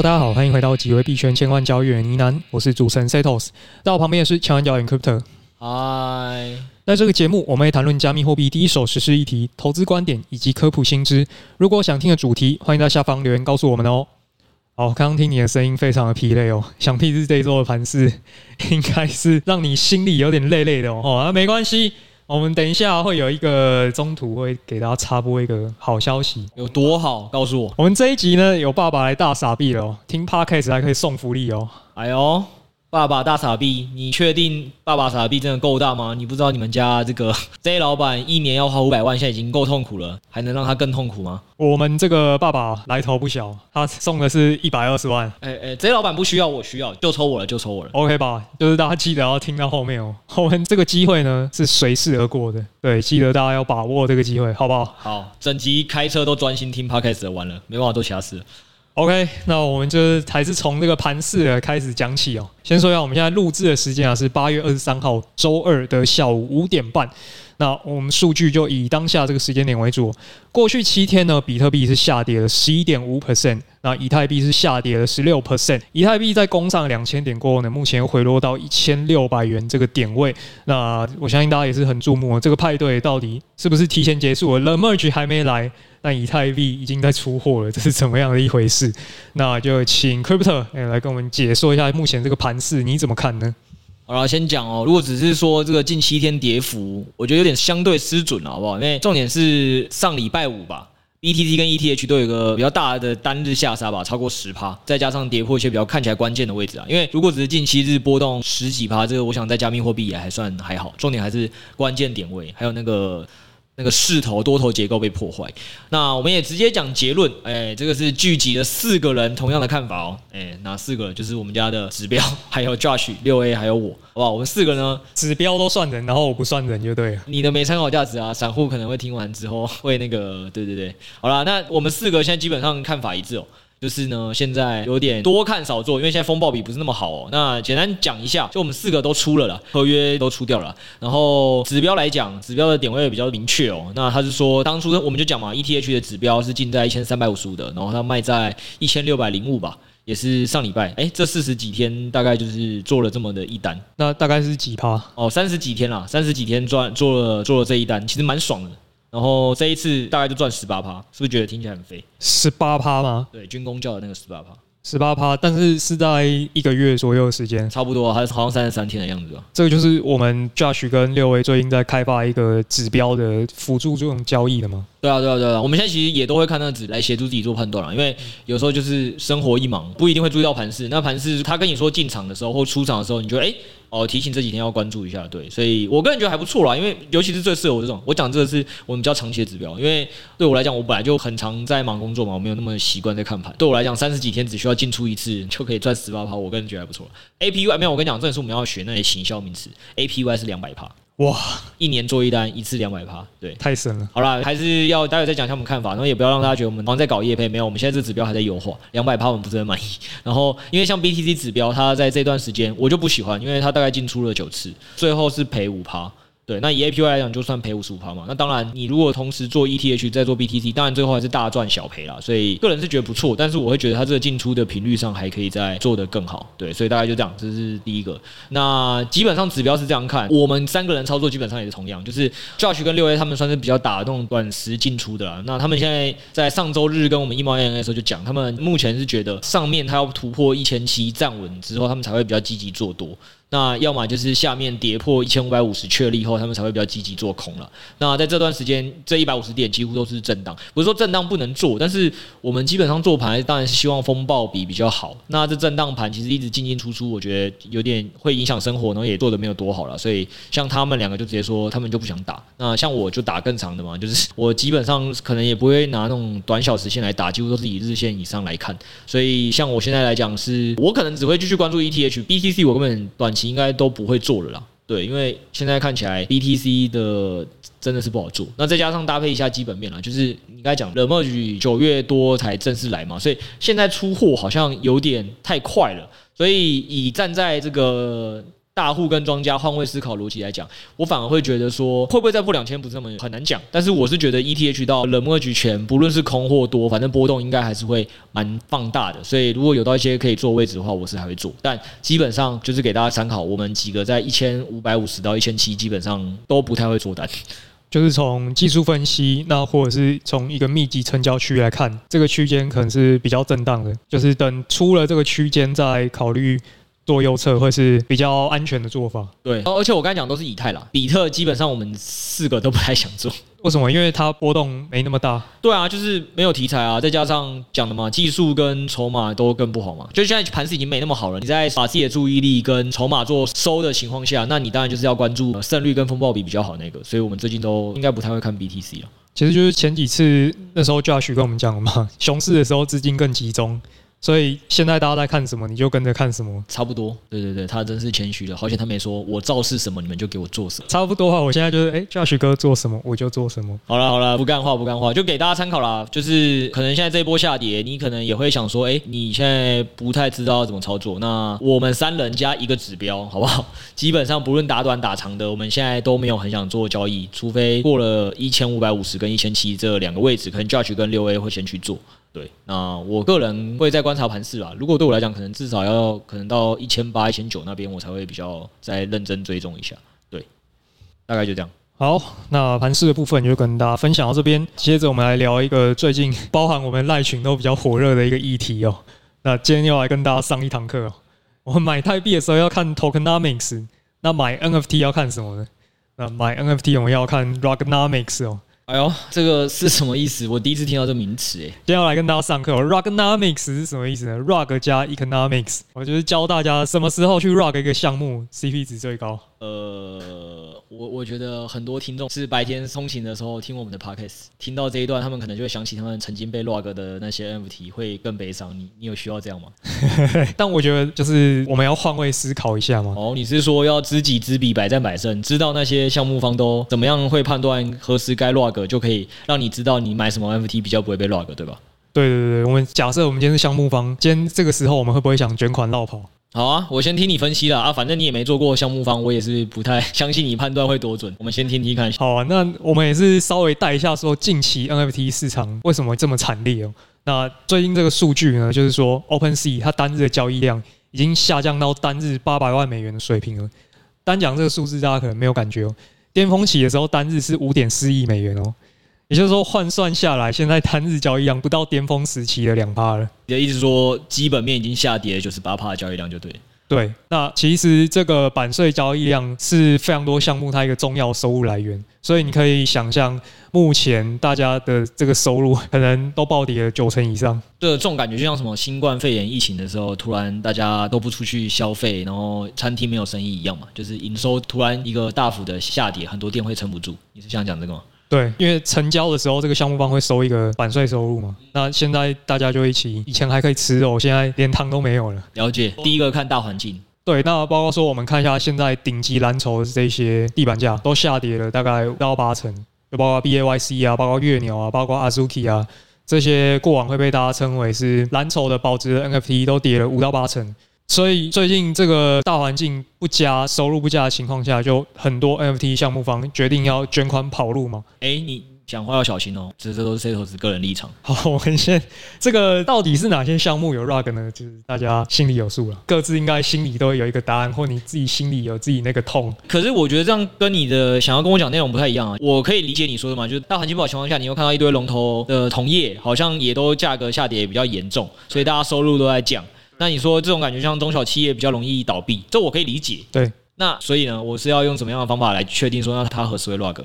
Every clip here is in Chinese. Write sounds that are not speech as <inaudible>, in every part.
Hello，大家好，欢迎回到几位币圈千万交易员呢喃，我是主持人 Setos，在我旁边的是千万交易员 Crypto。嗨，在这个节目，我们会谈论加密货币第一手实施议题、投资观点以及科普新知。如果想听的主题，欢迎在下方留言告诉我们哦。好，刚刚听你的声音非常的疲累哦，想必是这一周的盘势应该是让你心里有点累累的哦。哦，那没关系。我们等一下会有一个中途会给大家插播一个好消息，有多好？告诉我。我们这一集呢，有爸爸来大傻逼了哦，听 Podcast 还可以送福利哦。哎呦！爸爸大傻逼，你确定爸爸傻逼真的够大吗？你不知道你们家这个 <laughs> J 老板一年要花五百万，现在已经够痛苦了，还能让他更痛苦吗？我们这个爸爸来头不小，他送的是一百二十万。哎哎，J 老板不需要，我需要，就抽我了，就抽我了。OK 吧？就是大家记得要听到后面哦。后面这个机会呢是随势而过的，对，记得大家要把握这个机会，好不好？好，整集开车都专心听 Podcast 完了，没办法做其他事。OK，那我们就还是从这个盘市开始讲起哦。先说一下，我们现在录制的时间啊是八月二十三号周二的下午五点半。那我们数据就以当下这个时间点为主。过去七天呢，比特币是下跌了十一点五 percent，那以太币是下跌了十六 percent。以太币在攻上两千点过后呢，目前回落到一千六百元这个点位。那我相信大家也是很注目，这个派对到底是不是提前结束了？The Merge 还没来。但以太币已经在出货了，这是怎么样的一回事？那就请 Crypto 来跟我们解说一下目前这个盘势，你怎么看呢？好了，先讲哦。如果只是说这个近七天跌幅，我觉得有点相对失准了，好不好？因为重点是上礼拜五吧，BTC 跟 ETH 都有一个比较大的单日下杀吧，超过十趴，再加上跌破一些比较看起来关键的位置啊。因为如果只是近七日波动十几趴，这个我想在加密货币也还算还好。重点还是关键点位，还有那个。那个势头多头结构被破坏，那我们也直接讲结论，哎，这个是聚集了四个人同样的看法哦，哎，哪四个人？就是我们家的指标，还有 Josh 六 A，还有我，好不好？我们四个呢，指标都算人，然后我不算人就对了。你的没参考价值啊，散户可能会听完之后会那个，对对对，好啦，那我们四个现在基本上看法一致哦。就是呢，现在有点多看少做，因为现在风暴比不是那么好哦。那简单讲一下，就我们四个都出了啦，合约都出掉了。然后指标来讲，指标的点位比较明确哦。那他是说，当初我们就讲嘛，ETH 的指标是进在一千三百五十五的，然后它卖在一千六百零五吧，也是上礼拜，哎，这四十几天大概就是做了这么的一单，那大概是几趴？哦，三十几天啦，三十几天赚做了做了这一单，其实蛮爽的。然后这一次大概就赚十八趴，是不是觉得听起来很飞？十八趴吗？对，军工教的那个十八趴。十八趴，但是是在一个月左右的时间，差不多，还是好像三十三天的样子吧。这个就是我们 Josh 跟六 A 最近在开发一个指标的辅助这种交易的吗？对啊，对啊，对啊。我们现在其实也都会看那个指来协助自己做判断了，因为有时候就是生活一忙，不一定会注意到盘势。那盘势他跟你说进场的时候或出场的时候，你觉得哎哦，提醒这几天要关注一下。对，所以我个人觉得还不错啦，因为尤其是最适合我这种，我讲这个是我们比较长期的指标，因为对我来讲，我本来就很常在忙工作嘛，我没有那么习惯在看盘。对我来讲，三十几天只需要进出一次。就可以赚十八趴，我个人觉得还不错。APY 没有，我跟你讲，这也是我们要学那些行销名词。APY 是两百趴，哇，一年做一单，一次两百趴，对，太神了。好了，还是要待会再讲一下我们看法，然后也不要让大家觉得我们好像在搞业配，没有，我们现在这个指标还在优化，两百趴我们不是很满意。<laughs> 然后，因为像 BTC 指标，它在这段时间我就不喜欢，因为它大概进出了九次，最后是赔五趴。对，那以 APY 来讲，就算赔五十五趴嘛。那当然，你如果同时做 ETH 再做 BTC，当然最后还是大赚小赔啦。所以个人是觉得不错，但是我会觉得它这个进出的频率上还可以再做得更好。对，所以大概就这样，这是第一个。那基本上指标是这样看，我们三个人操作基本上也是同样，就是 Josh 跟六 A 他们算是比较打那种短时进出的啦。那他们现在在上周日跟我们一毛一样的时候就讲，他们目前是觉得上面他要突破一千七站稳之后，他们才会比较积极做多。那要么就是下面跌破一千五百五十确立后，他们才会比较积极做空了。那在这段时间，这一百五十点几乎都是震荡，不是说震荡不能做，但是我们基本上做盘当然是希望风暴比比较好。那这震荡盘其实一直进进出出，我觉得有点会影响生活，然后也做的没有多好了。所以像他们两个就直接说，他们就不想打。那像我就打更长的嘛，就是 <laughs> 我基本上可能也不会拿那种短小时线来打，几乎都是以日线以上来看。所以像我现在来讲，是我可能只会继续关注 ETH、BTC，我根本短期。应该都不会做了啦，对，因为现在看起来 BTC 的真的是不好做。那再加上搭配一下基本面啦，就是你刚才讲，The Merge 九月多才正式来嘛，所以现在出货好像有点太快了。所以以站在这个大户跟庄家换位思考逻辑来讲，我反而会觉得说，会不会再破两千不是那么很难讲。但是我是觉得 ETH 到冷漠局前，不论是空或多，反正波动应该还是会蛮放大的。所以如果有到一些可以做位置的话，我是还会做。但基本上就是给大家参考，我们几个在一千五百五十到一千七，基本上都不太会做单。就是从技术分析，那或者是从一个密集成交区来看，这个区间可能是比较震荡的。就是等出了这个区间再考虑做右侧，会是比较安全的做法。对，而且我刚才讲都是以太啦，比特基本上我们四个都不太想做。<laughs> 为什么？因为它波动没那么大。对啊，就是没有题材啊，再加上讲的嘛，技术跟筹码都更不好嘛。就现在盘势已经没那么好了，你在把自己的注意力跟筹码做收的情况下，那你当然就是要关注胜率跟风暴比比较好那个。所以我们最近都应该不太会看 BTC 了。其实就是前几次那时候 Josh 跟我们讲了嘛，熊市的时候资金更集中。所以现在大家在看什么，你就跟着看什么，差不多。对对对，他真是谦虚了，好险他没说我造势什么，你们就给我做什么。差不多话，我现在就是哎，Josh 哥做什么我就做什么。好了好了，不干话不干话，就给大家参考啦。就是可能现在这一波下跌，你可能也会想说，哎，你现在不太知道怎么操作。那我们三人加一个指标，好不好？基本上不论打短打长的，我们现在都没有很想做交易，除非过了一千五百五十跟一千七这两个位置，可能 Josh 跟六 A 会先去做。对，那我个人会在观察盘势吧。如果对我来讲，可能至少要可能到一千八、一千九那边，我才会比较再认真追踪一下。对，大概就这样。好，那盘势的部分就跟大家分享到这边。接着我们来聊一个最近包含我们赖群都比较火热的一个议题哦。那今天要来跟大家上一堂课哦。<laughs> 我们买泰币的时候要看 Tokenomics，那买 NFT 要看什么呢？那买 NFT 我们要看 Rugnomics 哦。哎呦，这个是什么意思？我第一次听到这名词诶。今天要来跟大家上课，Rugnomics 是什么意思呢？Rug 加 Economics，我就是教大家什么时候去 Rug 一个项目，CP 值最高。呃，我我觉得很多听众是白天通勤的时候听我们的 Podcast，听到这一段，他们可能就会想起他们曾经被 log 的那些 NFT，会更悲伤。你你有需要这样吗？<laughs> 但我觉得就是我们要换位思考一下嘛。哦，你是说要知己知彼，百战百胜，知道那些项目方都怎么样会判断何时该 log，就可以让你知道你买什么 NFT 比较不会被 log，对吧？对对对，我们假设我们今天是项目方，今天这个时候我们会不会想卷款落跑？好啊，我先听你分析了啊，反正你也没做过项目方，我也是不太相信你判断会多准。我们先听听看。好啊，那我们也是稍微带一下说近期 NFT 市场为什么这么惨烈哦。那最近这个数据呢，就是说 OpenSea 它单日的交易量已经下降到单日八百万美元的水平了。单讲这个数字，大家可能没有感觉哦。巅峰期的时候，单日是五点四亿美元哦。也就是说，换算下来，现在单日交易量不到巅峰时期的两趴了。你的意思说，基本面已经下跌了九十八趴的交易量就对。对，那其实这个版税交易量是非常多项目它一个重要收入来源，所以你可以想象，目前大家的这个收入可能都暴跌了九成以上。这种感觉就像什么新冠肺炎疫情的时候，突然大家都不出去消费，然后餐厅没有生意一样嘛，就是营收突然一个大幅的下跌，很多店会撑不住。你是想讲这个吗？对，因为成交的时候，这个项目方会收一个版税收入嘛。那现在大家就一起，以前还可以吃肉，现在连汤都没有了。了解。第一个看大环境。对，那包括说我们看一下现在顶级蓝筹的这些地板价都下跌了大概五到八成，就包括 BAYC 啊，包括月鸟啊，包括 Azuki 啊，这些过往会被大家称为是蓝筹的保值的 NFT 都跌了五到八成。所以最近这个大环境不佳、收入不佳的情况下，就很多 NFT 项目方决定要捐款跑路嘛。哎，你讲话要小心哦，这这都是 C 投资个人立场。<laughs> 好，我们先这个到底是哪些项目有 rug 呢？就是大家心里有数了，各自应该心里都会有一个答案，或你自己心里有自己那个痛。可是我觉得这样跟你的想要跟我讲内容不太一样啊。我可以理解你说的嘛，就是大环境不好情况下，你又看到一堆龙头的同业好像也都价格下跌比较严重，所以大家收入都在降。那你说这种感觉像中小企业比较容易倒闭，这我可以理解。对，那所以呢，我是要用什么样的方法来确定说那它何时会 rug？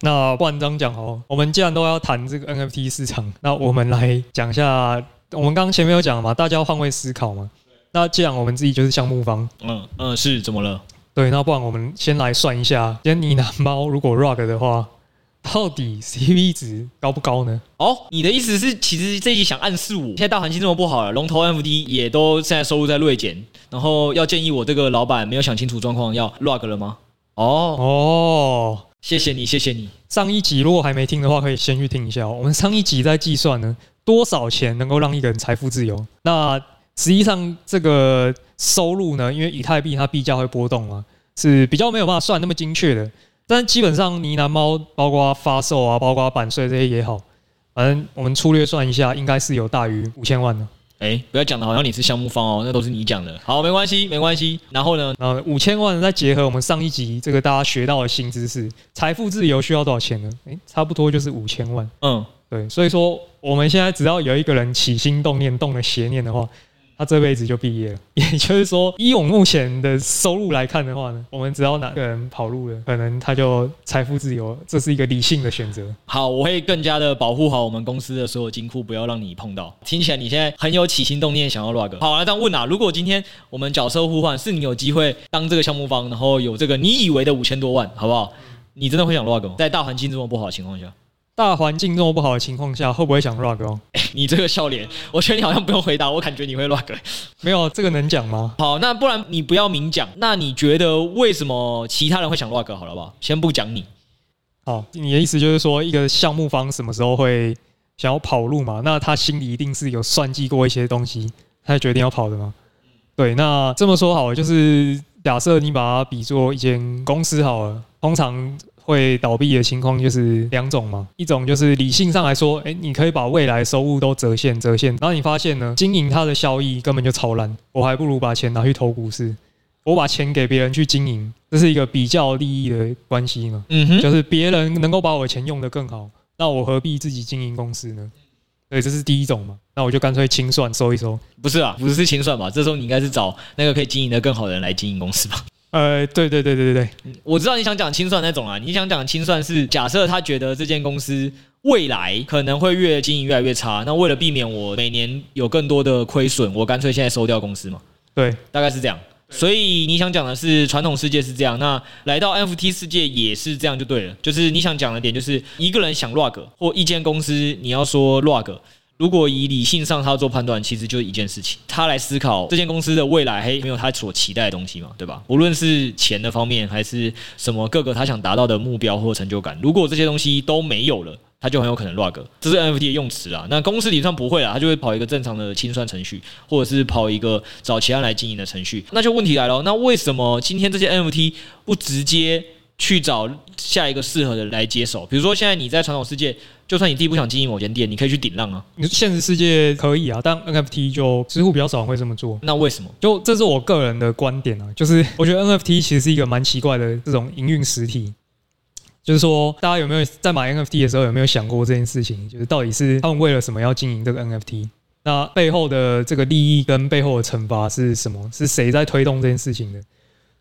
那不然这样讲哦，我们既然都要谈这个 NFT 市场，那我们来讲一下，我们刚刚前面有讲嘛，大家要换位思考嘛。那既然我们自己就是项目方，嗯嗯，是怎么了？对，那不然我们先来算一下，今天你拿猫如果 rug 的话。到底 CP 值高不高呢？哦，你的意思是，其实这一集想暗示我，现在大环境这么不好了，龙头 MFD 也都现在收入在锐减，然后要建议我这个老板没有想清楚状况要 rug 了吗？哦哦，谢谢你，谢谢你。上一集如果还没听的话，可以先去听一下。我们上一集在计算呢，多少钱能够让一个人财富自由？那实际上这个收入呢，因为以太币它币价会波动嘛，是比较没有办法算那么精确的。但基本上呢喃猫包括发售啊，包括版税这些也好，反正我们粗略算一下，应该是有大于五千万的。哎、欸，不要讲的好像你是项目方哦，那都是你讲的。好，没关系，没关系。然后呢，呃五千万再结合我们上一集这个大家学到的新知识，财富自由需要多少钱呢？哎、欸，差不多就是五千万。嗯，对，所以说我们现在只要有一个人起心动念，动了邪念的话。他这辈子就毕业了，<laughs> 也就是说，以我目前的收入来看的话呢，我们只要哪个人跑路了，可能他就财富自由，这是一个理性的选择。好，我会更加的保护好我们公司的所有金库，不要让你碰到。听起来你现在很有起心动念想要 rug。好，来这样问啊，如果今天我们角色互换，是你有机会当这个项目方，然后有这个你以为的五千多万，好不好？你真的会想 rug 吗？在大环境这么不好的情况下？大环境这么不好的情况下，会不会想 rug 哦？<laughs> 你这个笑脸，我觉得你好像不用回答，我感觉你会 rug。没有，这个能讲吗？好，那不然你不要明讲。那你觉得为什么其他人会想 rug？好了吧，先不讲你。好，你的意思就是说，一个项目方什么时候会想要跑路嘛？那他心里一定是有算计过一些东西，他决定要跑的吗？对，那这么说好了，就是假设你把它比作一间公司好了，通常。会倒闭的情况就是两种嘛，一种就是理性上来说，诶，你可以把未来收入都折现折现，然后你发现呢，经营它的效益根本就超烂，我还不如把钱拿去投股市，我把钱给别人去经营，这是一个比较利益的关系嘛，嗯哼，就是别人能够把我的钱用得更好，那我何必自己经营公司呢？对，这是第一种嘛，那我就干脆清算收一收，不是啊，不是清算吧？这时候你应该是找那个可以经营的更好的人来经营公司吧？呃，对对对对对对，我知道你想讲清算那种啊，你想讲清算是假设他觉得这间公司未来可能会越经营越来越差，那为了避免我每年有更多的亏损，我干脆现在收掉公司嘛。对，大概是这样。所以你想讲的是传统世界是这样，那来到 NFT 世界也是这样就对了。就是你想讲的点就是一个人想 log 或一间公司你要说 rug。如果以理性上他做判断，其实就是一件事情，他来思考这间公司的未来，还没有他所期待的东西嘛，对吧？无论是钱的方面，还是什么各个他想达到的目标或成就感，如果这些东西都没有了，他就很有可能 rug。这是 NFT 的用词啊。那公司理论上不会啊，他就会跑一个正常的清算程序，或者是跑一个找其他来经营的程序。那就问题来了，那为什么今天这些 NFT 不直接去找下一个适合的来接手？比如说现在你在传统世界。就算你自己不想经营某间店，你可以去顶浪啊。你现实世界可以啊，但 NFT 就似乎比较少人会这么做。那为什么？就这是我个人的观点啊，就是我觉得 NFT 其实是一个蛮奇怪的这种营运实体。就是说，大家有没有在买 NFT 的时候有没有想过这件事情？就是到底是他们为了什么要经营这个 NFT？那背后的这个利益跟背后的惩罚是什么？是谁在推动这件事情的？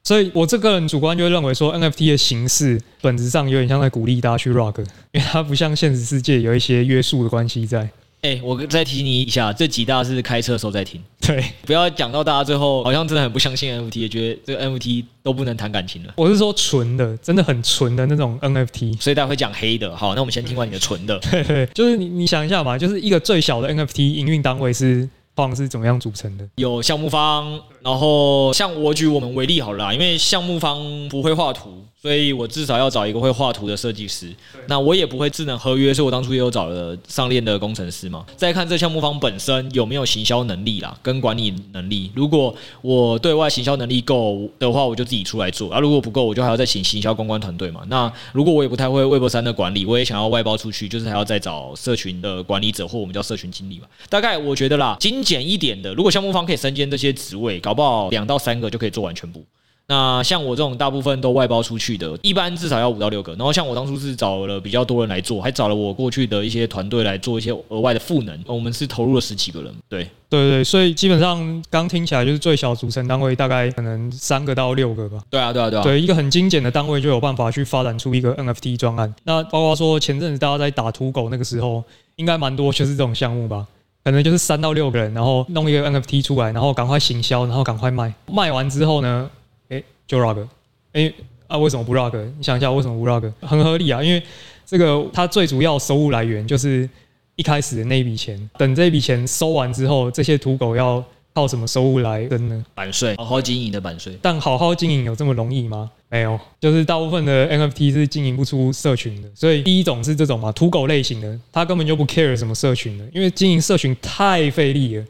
所以，我这个人主观就会认为说，NFT 的形式本质上有点像在鼓励大家去 rug，因为它不像现实世界有一些约束的关系在。哎、欸，我再提醒你一下，这几大是开车的时候再听，对，不要讲到大家最后好像真的很不相信 NFT，也觉得这个 NFT 都不能谈感情了。我是说纯的，真的很纯的那种 NFT，所以大家会讲黑的。好，那我们先听完你的纯的。<laughs> 对，对，对，就是你你想一下嘛，就是一个最小的 NFT 营运单位是。方是怎么样组成的？有项目方，然后像我举我们为例好了啦，因为项目方不会画图。所以我至少要找一个会画图的设计师，那我也不会智能合约，所以我当初也有找了上链的工程师嘛。再看这项目方本身有没有行销能力啦，跟管理能力。如果我对外行销能力够的话，我就自己出来做；啊，如果不够，我就还要再请行销公关团队嘛。那如果我也不太会微博三的管理，我也想要外包出去，就是还要再找社群的管理者或我们叫社群经理嘛。大概我觉得啦，精简一点的，如果项目方可以身兼这些职位，搞不好两到三个就可以做完全部。那像我这种大部分都外包出去的，一般至少要五到六个。然后像我当初是找了比较多人来做，还找了我过去的一些团队来做一些额外的赋能。我们是投入了十几个人，对对对，所以基本上刚听起来就是最小组成单位大概可能三个到六个吧。对啊对啊对啊，对一个很精简的单位就有办法去发展出一个 NFT 专案。那包括说前阵子大家在打土狗那个时候，应该蛮多就是这种项目吧？可能就是三到六个人，然后弄一个 NFT 出来，然后赶快行销，然后赶快卖。卖完之后呢，诶，就 rug。哎、啊，为什么不 rug？你想一下，为什么不 rug？很合理啊，因为这个它最主要收入来源就是一开始的那一笔钱。等这笔钱收完之后，这些土狗要靠什么收入来生呢？版税，好好经营的版税。但好好经营有这么容易吗？没有，就是大部分的 NFT 是经营不出社群的。所以第一种是这种嘛，土狗类型的，他根本就不 care 什么社群的，因为经营社群太费力了。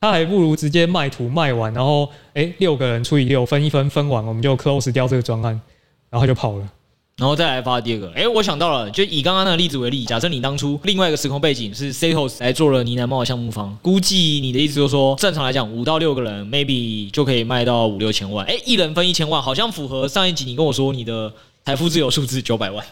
他还不如直接卖图卖完，然后哎六个人除以六分一分分完，我们就 close 掉这个专案，然后就跑了。然后再来发第二个，哎，我想到了，就以刚刚那个例子为例，假设你当初另外一个时空背景是 Setos 来做了呢喃猫的项目方，估计你的意思就是说，正常来讲五到六个人 maybe 就可以卖到五六千万，哎，一人分一千万，好像符合上一集你跟我说你的财富自由数字九百万，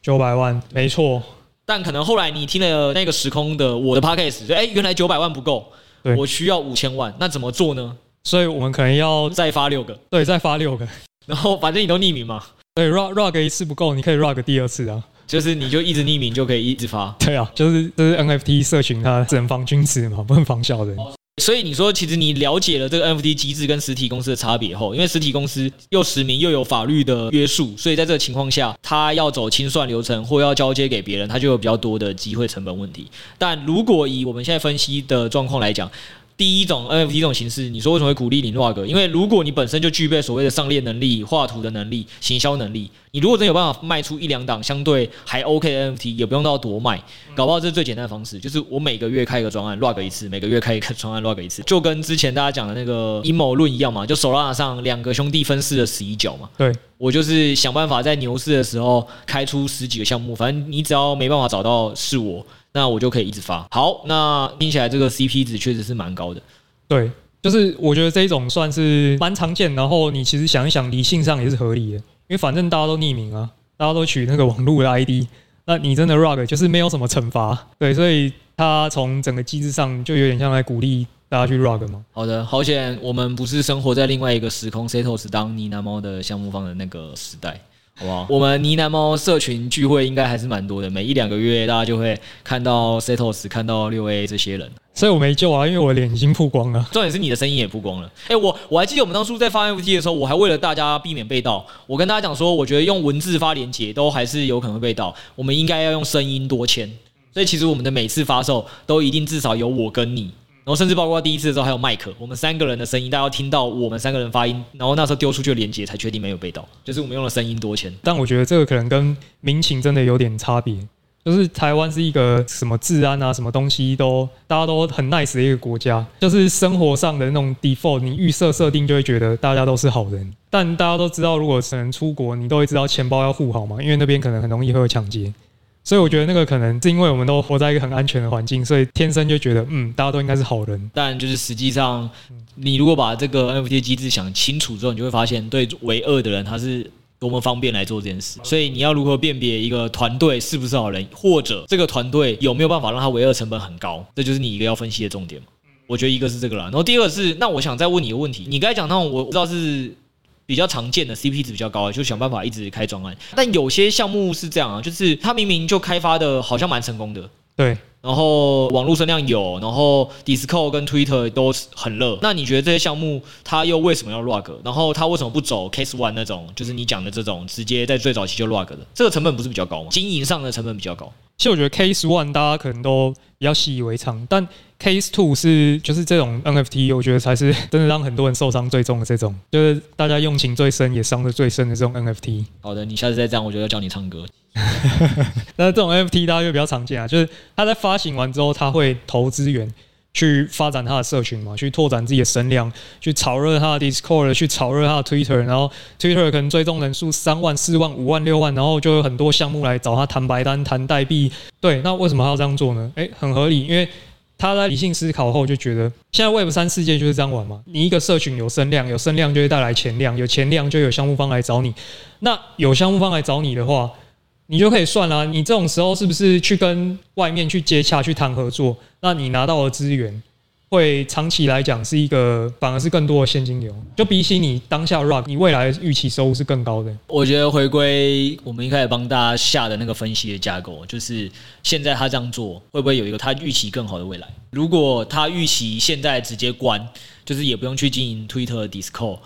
九百万没错，但可能后来你听了那个时空的我的 podcast，说哎，原来九百万不够，我需要五千万，那怎么做呢？所以我们可能要再发六个，对，再发六个，然后反正你都匿名嘛。对，rug rug 一次不够，你可以 rug 第二次啊，就是你就一直匿名就可以一直发。<laughs> 对啊，就是就是 NFT 社群它只能防君子嘛，不能防小人。所以你说，其实你了解了这个 NFT 机制跟实体公司的差别后，因为实体公司又实名又有法律的约束，所以在这个情况下，他要走清算流程或要交接给别人，他就有比较多的机会成本问题。但如果以我们现在分析的状况来讲，第一种 NFT 这种形式，你说为什么会鼓励你 rug？因为如果你本身就具备所谓的上链能力、画图的能力、行销能力，你如果真有办法卖出一两档相对还 OK 的 NFT，也不用到多卖，搞不好这是最简单的方式，就是我每个月开一个专案 rug 一次，每个月开一个专案 rug 一次，就跟之前大家讲的那个阴谋论一样嘛，就 Solana 上两个兄弟分饰了十一角嘛。对，我就是想办法在牛市的时候开出十几个项目，反正你只要没办法找到是我。那我就可以一直发。好，那听起来这个 CP 值确实是蛮高的。对，就是我觉得这一种算是蛮常见。然后你其实想一想，理性上也是合理的，因为反正大家都匿名啊，大家都取那个网络的 ID，那你真的 rug 就是没有什么惩罚。对，所以它从整个机制上就有点像来鼓励大家去 rug 嘛。好的，好险我们不是生活在另外一个时空，Setos 当呢喃猫的项目方的那个时代。好不好？我们呢喃猫社群聚会应该还是蛮多的，每一两个月大家就会看到 Setos，看到六 A 这些人，所以我没救啊，因为我脸已经曝光了。重点是你的声音也曝光了。哎、欸，我我还记得我们当初在发 NFT 的时候，我还为了大家避免被盗，我跟大家讲说，我觉得用文字发连接都还是有可能会被盗，我们应该要用声音多签。所以其实我们的每次发售都一定至少有我跟你。然后甚至包括第一次的时候还有麦克，我们三个人的声音，大家要听到我们三个人发音，然后那时候丢出去的连接才确定没有被盗，就是我们用了声音多签。但我觉得这个可能跟民情真的有点差别，就是台湾是一个什么治安啊，什么东西都大家都很 nice 的一个国家，就是生活上的那种 default，你预设设定就会觉得大家都是好人。但大家都知道，如果只能出国，你都会知道钱包要护好嘛，因为那边可能很容易会有抢劫。所以我觉得那个可能是因为我们都活在一个很安全的环境，所以天生就觉得嗯，大家都应该是好人。但就是实际上，你如果把这个 NFT 机制想清楚之后，你就会发现，对为恶的人他是多么方便来做这件事。所以你要如何辨别一个团队是不是好人，或者这个团队有没有办法让他为恶成本很高，这就是你一个要分析的重点嘛。我觉得一个是这个啦，然后第二个是，那我想再问你一个问题，你刚才讲那种我不知道是。比较常见的 CP 值比较高，就想办法一直开专案。但有些项目是这样啊，就是他明明就开发的好像蛮成功的，对，然后网络声量有，然后 Discord 跟 Twitter 都很热。那你觉得这些项目他又为什么要 rug？然后他为什么不走 Case One 那种，就是你讲的这种直接在最早期就 rug 的？这个成本不是比较高吗？经营上的成本比较高。其实我觉得 Case One 大家可能都比较习以为常，但 Case Two 是就是这种 NFT，我觉得才是 <laughs> 真的让很多人受伤最重的这种，就是大家用情最深也伤得最深的这种 NFT。好的，你下次再这样，我就要教你唱歌。<laughs> 那这种 FT 大家就比较常见啊，就是他在发行完之后，他会投资源。去发展他的社群嘛，去拓展自己的声量，去炒热他的 Discord，去炒热他的 Twitter，然后 Twitter 可能追踪人数三万、四万、五万、六万，然后就有很多项目来找他谈白单、谈代币。对，那为什么他要这样做呢？诶，很合理，因为他在理性思考后就觉得，现在 Web 三世界就是这样玩嘛。你一个社群有声量，有声量就会带来钱量，有钱量就有项目方来找你。那有项目方来找你的话，你就可以算了，你这种时候是不是去跟外面去接洽、去谈合作？那你拿到的资源会长期来讲是一个，反而是更多的现金流，就比起你当下 rock，你未来预期收入是更高的。我觉得回归我们一开始帮大家下的那个分析的架构，就是现在他这样做会不会有一个他预期更好的未来？如果他预期现在直接关，就是也不用去经营 Twitter、Discord，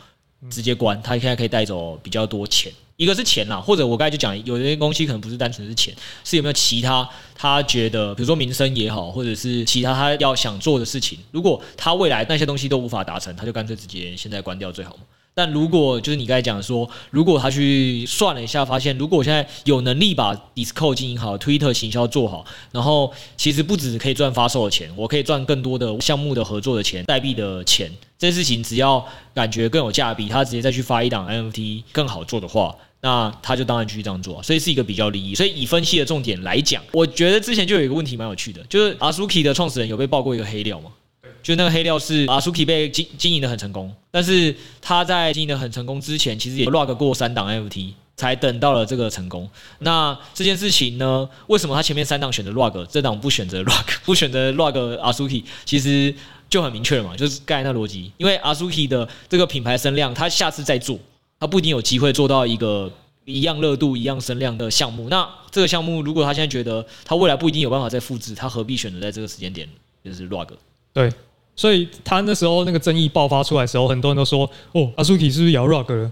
直接关，他现在可以带走比较多钱。一个是钱啦，或者我刚才就讲，有些东西可能不是单纯是钱，是有没有其他他觉得，比如说民生也好，或者是其他他要想做的事情。如果他未来那些东西都无法达成，他就干脆直接现在关掉最好嘛。但如果就是你刚才讲说，如果他去算了一下，发现如果我现在有能力把 d i s c o 经营好，Twitter 行销做好，然后其实不只可以赚发售的钱，我可以赚更多的项目的合作的钱、代币的钱。这事情只要感觉更有价，比他直接再去发一档 NFT 更好做的话，那他就当然继续这样做。所以是一个比较利益。所以以分析的重点来讲，我觉得之前就有一个问题蛮有趣的，就是 Azuki 的创始人有被爆过一个黑料吗？就那个黑料是阿 suki 被经经营的很成功，但是他在经营的很成功之前，其实也 rug 过三档 NFT，才等到了这个成功。那这件事情呢，为什么他前面三档选择 rug，这档不选择 rug，<laughs> 不选择 rug 阿 suki 其实就很明确了嘛，就是刚才那逻辑。因为阿 suki 的这个品牌声量，他下次再做，他不一定有机会做到一个一样热度、一样声量的项目。那这个项目，如果他现在觉得他未来不一定有办法再复制，他何必选择在这个时间点就是 rug？对。所以他那时候那个争议爆发出来的时候，很多人都说：“哦阿苏提是不是也要 rug 了？”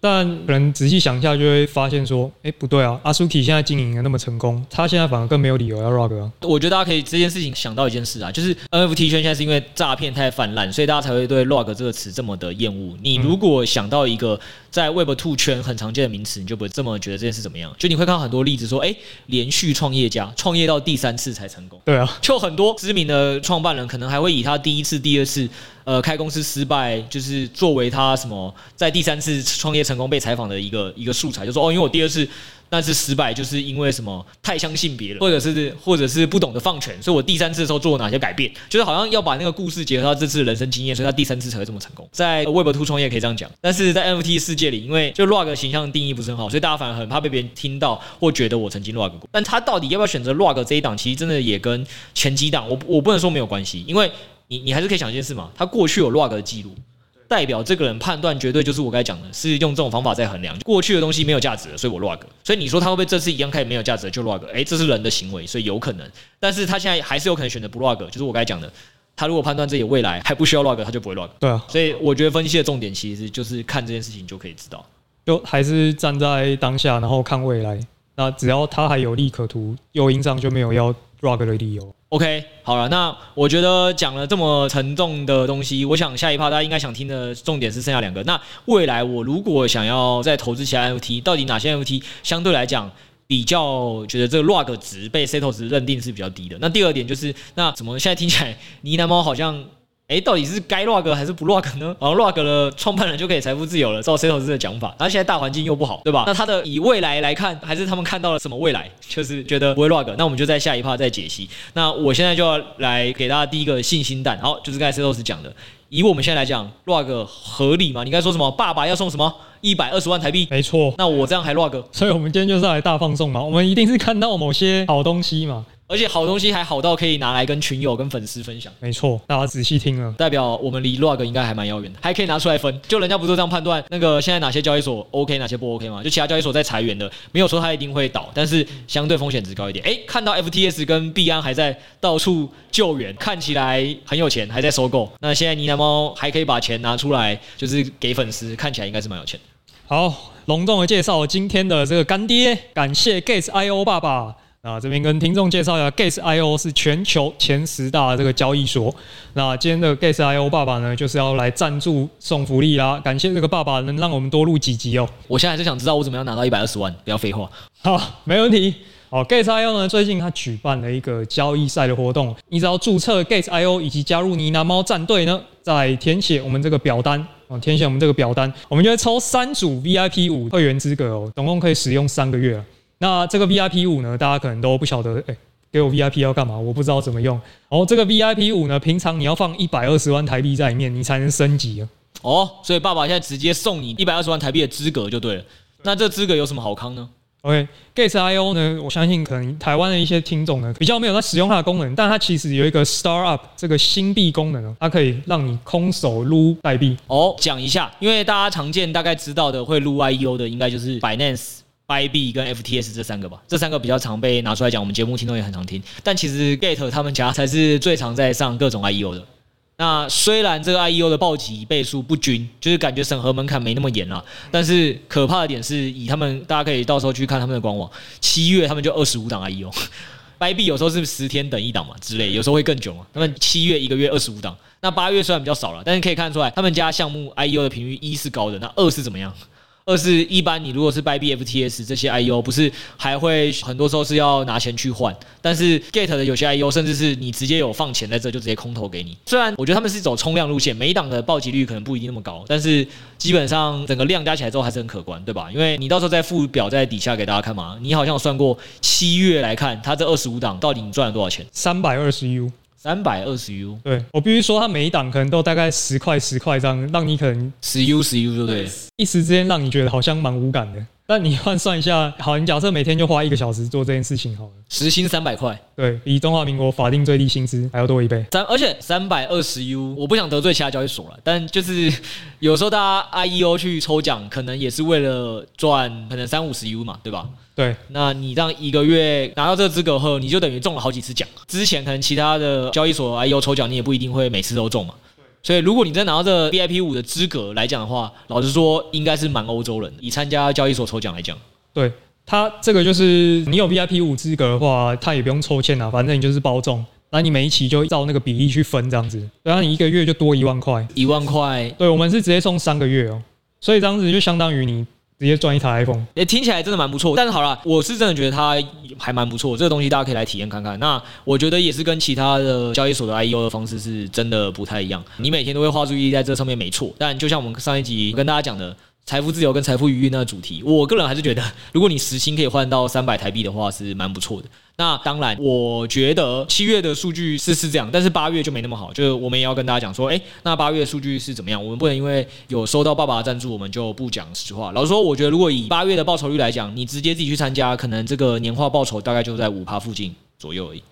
但可能仔细想一下，就会发现说：“哎，不对啊，Azuki 现在经营的那么成功，他现在反而更没有理由要 rug 啊。”我觉得大家可以这件事情想到一件事啊，就是 NFT 圈现在是因为诈骗太泛滥，所以大家才会对 rug 这个词这么的厌恶。你如果想到一个在 Web Two 圈很常见的名词，你就不会这么觉得这件事怎么样。就你会看到很多例子说：“哎，连续创业家创业到第三次才成功。”对啊，就很多知名的创办人可能还会以他第一次、第二次。呃，开公司失败就是作为他什么在第三次创业成功被采访的一个一个素材，就说哦，因为我第二次那次失败，就是因为什么太相信别人，或者是或者是不懂得放权，所以我第三次的时候做了哪些改变，就是好像要把那个故事结合到这次人生经验，所以他第三次才会这么成功。在 Web2 创业可以这样讲，但是在 NFT 世界里，因为就 Log 形象定义不是很好，所以大家反而很怕被别人听到或觉得我曾经 rug 过。但他到底要不要选择 rug 这一档，其实真的也跟前几档，我我不能说没有关系，因为。你你还是可以想一件事嘛，他过去有 log 的记录，代表这个人判断绝对就是我刚才讲的，是用这种方法在衡量过去的东西没有价值了，所以我 log。所以你说他会不会这次一样开始没有价值了就 log？哎，这是人的行为，所以有可能。但是他现在还是有可能选择不 log，就是我刚才讲的，他如果判断自己未来还不需要 log，他就不会 log。对啊，所以我觉得分析的重点其实就是看这件事情就可以知道，就还是站在当下，然后看未来。那只要他还有利可图，诱因上就没有要 log 的理由。OK，好了，那我觉得讲了这么沉重的东西，我想下一趴大家应该想听的重点是剩下两个。那未来我如果想要再投资其他 NFT，到底哪些 NFT 相对来讲比较觉得这个 log 值被 settle 值认定是比较低的？那第二点就是，那怎么现在听起来呢喃猫好像？哎，到底是该 rug 还是不 rug 呢？然后 rug 了，创办人就可以财富自由了，照 C 投资的讲法。然后现在大环境又不好，对吧？那他的以未来来看，还是他们看到了什么未来？就是觉得不会 rug。那我们就在下一趴再解析。那我现在就要来给大家第一个信心弹。好，就是刚才 C 投资讲的，以我们现在来讲，rug 合理吗？你该说什么？爸爸要送什么？一百二十万台币？没错。那我这样还 rug？所以我们今天就是来大放送嘛。我们一定是看到某些好东西嘛。而且好东西还好到可以拿来跟群友、跟粉丝分享。没错，大家仔细听了，代表我们离 log 应该还蛮遥远的，还可以拿出来分。就人家不都这样判断那个现在哪些交易所 OK，哪些不 OK 吗？就其他交易所在裁员的，没有说它一定会倒，但是相对风险值高一点。诶，看到 FTS 跟币安还在到处救援，看起来很有钱，还在收购。那现在呢喃猫还可以把钱拿出来，就是给粉丝，看起来应该是蛮有钱。好，隆重的介绍今天的这个干爹，感谢 Gates.io 爸爸。那这边跟听众介绍一下，Gates.io 是全球前十大的这个交易所。那今天的 Gates.io 爸爸呢，就是要来赞助送福利啦！感谢这个爸爸能让我们多录几集哦。我现在还是想知道我怎么样拿到一百二十万，不要废话。好，没问题。好，Gates.io 呢，最近他举办了一个交易赛的活动，你只要注册 Gates.io 以及加入呢喃猫战队呢，再填写我们这个表单哦，填写我们这个表单，我们就会抽三组 VIP 五会员资格哦，总共可以使用三个月。那这个 VIP 五呢，大家可能都不晓得，哎、欸，给我 VIP 要干嘛？我不知道怎么用。然后这个 VIP 五呢，平常你要放一百二十万台币在里面，你才能升级哦，所以爸爸现在直接送你一百二十万台币的资格就对了。那这资格有什么好康呢？OK，Gates.io 呢，我相信可能台湾的一些听众呢，比较没有在使用它的功能，但它其实有一个 Startup 这个新币功能哦，它可以让你空手撸代币。哦，讲一下，因为大家常见、大概知道的会撸 IEO 的，应该就是 Binance。Bybit 跟 FTS 这三个吧，这三个比较常被拿出来讲，我们节目听众也很常听。但其实 Gate 他们家才是最常在上各种 IEO 的。那虽然这个 IEO 的报级倍数不均，就是感觉审核门槛没那么严了，但是可怕的点是以他们，大家可以到时候去看他们的官网，七月他们就二十五档 IEO。币有时候是十天等一档嘛之类，有时候会更久嘛。他们七月一个月二十五档，那八月虽然比较少了，但是可以看出来他们家项目 IEO 的频率一是高的，那二是怎么样？二是一般你如果是 by BF TS，这些 IEO 不是还会很多时候是要拿钱去换，但是 Gate 的有些 IEO 甚至是你直接有放钱在这就直接空投给你。虽然我觉得他们是走冲量路线，每一档的暴击率可能不一定那么高，但是基本上整个量加起来之后还是很可观，对吧？因为你到时候再附表在底下给大家看嘛，你好像有算过七月来看，它这二十五档到底你赚了多少钱？三百二十 U。三百二十 U，对，我必须说，它每一档可能都大概十块十块这样，让你可能十 U 十 U 对不对？一时之间让你觉得好像蛮无感的。但你换算一下，好，你假设每天就花一个小时做这件事情好了，时薪三百块，对，比中华民国法定最低薪资还要多一倍。三，而且三百二十 U，我不想得罪其他交易所了，但就是有时候大家 IEO 去抽奖，可能也是为了赚可能三五十 U 嘛，对吧？对，那你这样一个月拿到这个资格后，你就等于中了好几次奖。之前可能其他的交易所 IEO 抽奖，你也不一定会每次都中嘛。所以如果你真拿到这个 VIP 五的资格来讲的话，老实说，应该是蛮欧洲人的。以参加交易所抽奖来讲，对，他这个就是你有 VIP 五资格的话，他也不用抽签啊，反正你就是包中，那你每一期就照那个比例去分这样子，然后你一个月就多一万块，一万块。对，我们是直接送三个月哦，所以这样子就相当于你。直接赚一台 iPhone，诶，听起来真的蛮不错。但是好了，我是真的觉得它还蛮不错。这个东西大家可以来体验看看。那我觉得也是跟其他的交易所的 IEO 的方式是真的不太一样。你每天都会花注意力在这上面，没错。但就像我们上一集跟大家讲的。财富自由跟财富余裕那个主题，我个人还是觉得，如果你时薪可以换到三百台币的话，是蛮不错的。那当然，我觉得七月的数据是是这样，但是八月就没那么好。就是我们也要跟大家讲说，诶，那八月数据是怎么样？我们不能因为有收到爸爸的赞助，我们就不讲实话。老实说，我觉得如果以八月的报酬率来讲，你直接自己去参加，可能这个年化报酬大概就在五趴附近左右而已。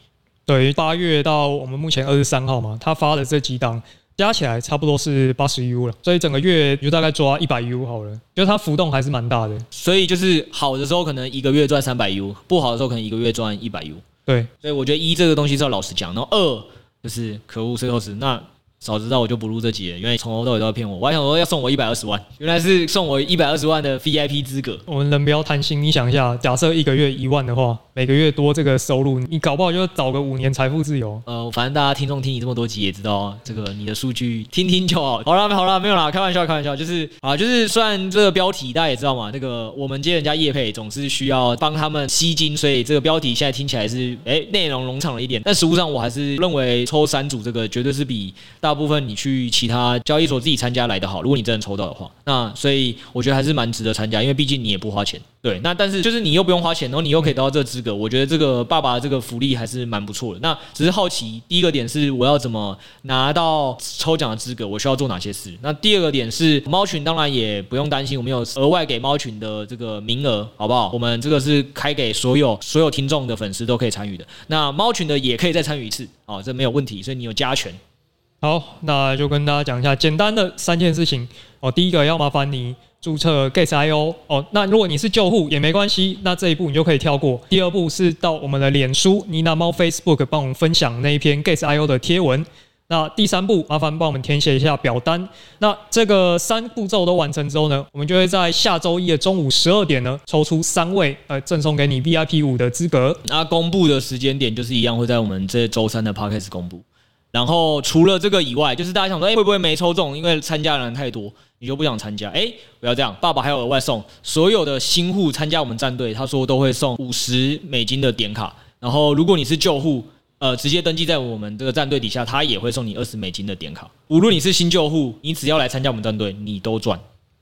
对，八月到我们目前二十三号嘛，他发的这几档。加起来差不多是八十 U 了，所以整个月就大概抓一百 U 好了，就它浮动还是蛮大的。所以就是好的时候可能一个月赚三百 U，不好的时候可能一个月赚一百 U。对，所以我觉得一这个东西是要老实讲，然后二就是可恶，最后是那。早知道我就不录这集了，因为从头到尾都要骗我。我还想说要送我一百二十万，原来是送我一百二十万的 VIP 资格。我们人不要贪心，你想一下，假设一个月一万的话，每个月多这个收入，你搞不好就找个五年财富自由。呃，反正大家听众听你这么多集也知道啊，这个你的数据听听就好。好了，好了，没有啦，开玩笑，开玩笑，就是啊，就是虽然这个标题大家也知道嘛，那个我们接人家业配总是需要帮他们吸金，所以这个标题现在听起来是哎内容冗长了一点，但实务上我还是认为抽三组这个绝对是比大部分你去。其他交易所自己参加来的好，如果你真的抽到的话，那所以我觉得还是蛮值得参加，因为毕竟你也不花钱。对，那但是就是你又不用花钱，然后你又可以得到这个资格，我觉得这个爸爸这个福利还是蛮不错的。那只是好奇，第一个点是我要怎么拿到抽奖的资格，我需要做哪些事？那第二个点是猫群，当然也不用担心，我们有额外给猫群的这个名额，好不好？我们这个是开给所有所有听众的粉丝都可以参与的。那猫群的也可以再参与一次，哦，这没有问题，所以你有加权。好，那就跟大家讲一下简单的三件事情哦。第一个要麻烦你注册 Gates.io 哦。那如果你是旧户也没关系，那这一步你就可以跳过。第二步是到我们的脸书呢喃猫 Facebook 帮我们分享那一篇 Gates.io 的贴文。那第三步麻烦帮我们填写一下表单。那这个三步骤都完成之后呢，我们就会在下周一的中午十二点呢抽出三位呃赠送给你 VIP 五的资格。那公布的时间点就是一样，会在我们这周三的 Podcast 公布。然后除了这个以外，就是大家想说，哎，会不会没抽中？因为参加的人太多，你就不想参加？哎，不要这样，爸爸还有额外送所有的新户参加我们战队，他说都会送五十美金的点卡。然后如果你是旧户，呃，直接登记在我们这个战队底下，他也会送你二十美金的点卡。无论你是新旧户，你只要来参加我们战队，你都赚。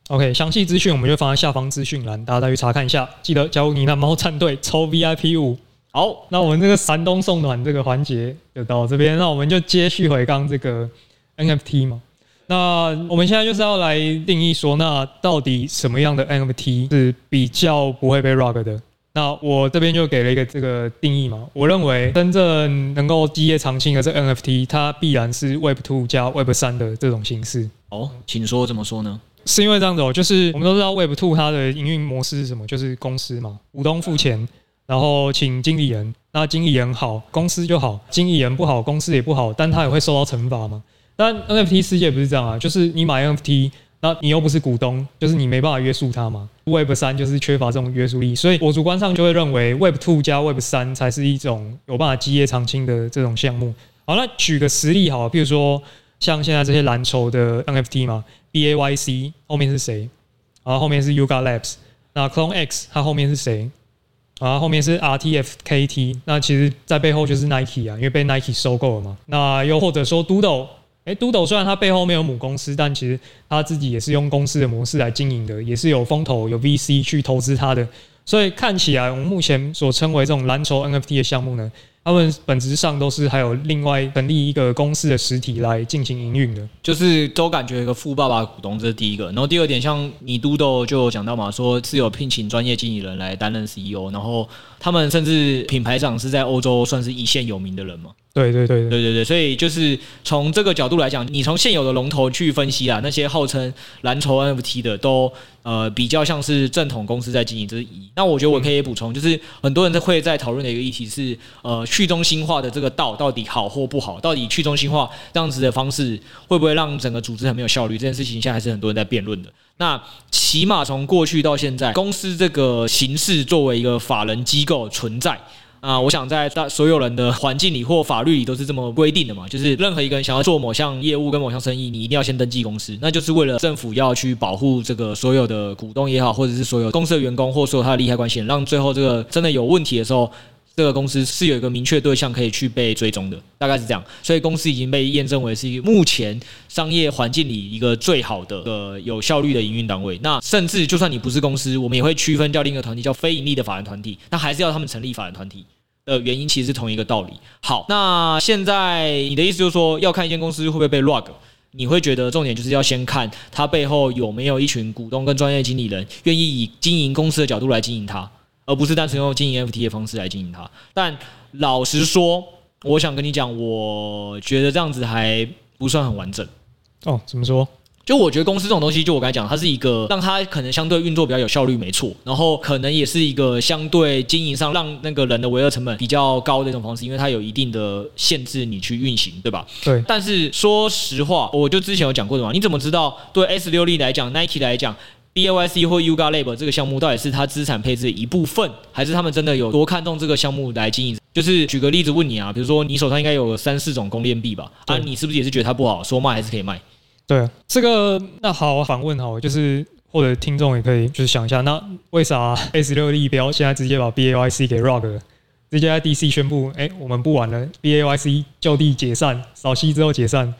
OK，详细资讯我们就放在下方资讯栏，大家再去查看一下。记得加入呢喃猫战队抽 VIP 五。好，那我们这个寒冬送暖这个环节就到这边，那我们就接续回刚这个 NFT 嘛。那我们现在就是要来定义说，那到底什么样的 NFT 是比较不会被 rug 的？那我这边就给了一个这个定义嘛。我认为真正能够基业长青的这 NFT，它必然是 Web 2加 Web 3的这种形式。哦，请说怎么说呢？是因为这样子哦，就是我们都知道 Web 2它的营运模式是什么？就是公司嘛，股东付钱。然后请经理人，那经理人好，公司就好；经理人不好，公司也不好，但他也会受到惩罚嘛。但 NFT 世界不是这样啊，就是你买 NFT，那你又不是股东，就是你没办法约束他嘛。Web 三就是缺乏这种约束力，所以我主观上就会认为 Web two 加 Web 三才是一种有办法基业长青的这种项目。好，那举个实例好，比如说像现在这些蓝筹的 NFT 嘛，BAYC 后面是谁？然后后面是 Yuga Labs，那 Clone X 它后面是谁？啊后面是 RTFKT，那其实在背后就是 Nike 啊，因为被 Nike 收购了嘛。那又或者说 Doodle。诶，Doodle 虽然它背后没有母公司，但其实它自己也是用公司的模式来经营的，也是有风投、有 VC 去投资它的。所以看起来，我们目前所称为这种蓝筹 NFT 的项目呢，他们本质上都是还有另外成立一个公司的实体来进行营运的，就是都感觉一个富爸爸股东，这是第一个。然后第二点，像你 Doodle 就讲到嘛，说是有聘请专业经理人来担任 CEO，然后他们甚至品牌长是在欧洲算是一线有名的人嘛。对对对对对对，所以就是从这个角度来讲，你从现有的龙头去分析啊，那些号称蓝筹 NFT 的都呃比较像是正统公司在经营，这是一。那我觉得我可以补充，就是很多人都会在讨论的一个议题是，呃，去中心化的这个道到底好或不好？到底去中心化这样子的方式会不会让整个组织很没有效率？这件事情现在还是很多人在辩论的。那起码从过去到现在，公司这个形式作为一个法人机构存在。啊，我想在大所有人的环境里或法律里都是这么规定的嘛，就是任何一个人想要做某项业务跟某项生意，你一定要先登记公司，那就是为了政府要去保护这个所有的股东也好，或者是所有公司的员工或所有他的利害关系人，让最后这个真的有问题的时候，这个公司是有一个明确对象可以去被追踪的，大概是这样。所以公司已经被验证为是目前商业环境里一个最好的、呃有效率的营运单位。那甚至就算你不是公司，我们也会区分叫另一个团体叫非盈利的法人团体，那还是要他们成立法人团体的原因其实是同一个道理。好，那现在你的意思就是说，要看一间公司会不会被 rug，你会觉得重点就是要先看它背后有没有一群股东跟专业经理人愿意以经营公司的角度来经营它。而不是单纯用经营 NFT 的方式来经营它。但老实说，我想跟你讲，我觉得这样子还不算很完整。哦，怎么说？就我觉得公司这种东西，就我刚才讲，它是一个让它可能相对运作比较有效率，没错。然后可能也是一个相对经营上让那个人的维二成本比较高的一种方式，因为它有一定的限制你去运行，对吧？对。但是说实话，我就之前有讲过的嘛，你怎么知道对 S 六力来讲，Nike 来讲？B A Y C 或 Yuga Lab 这个项目到底是他资产配置的一部分，还是他们真的有多看重这个项目来经营？就是举个例子问你啊，比如说你手上应该有三四种公链币吧？啊，你是不是也是觉得它不好，说卖还是可以卖？对，这个那好，反问好，就是或者听众也可以就是想一下，那为啥 S 六力标现在直接把 B A Y C 给 rug 了，直接在 D C 宣布，哎，我们不玩了，B A Y C 就地解散，扫息之后解散。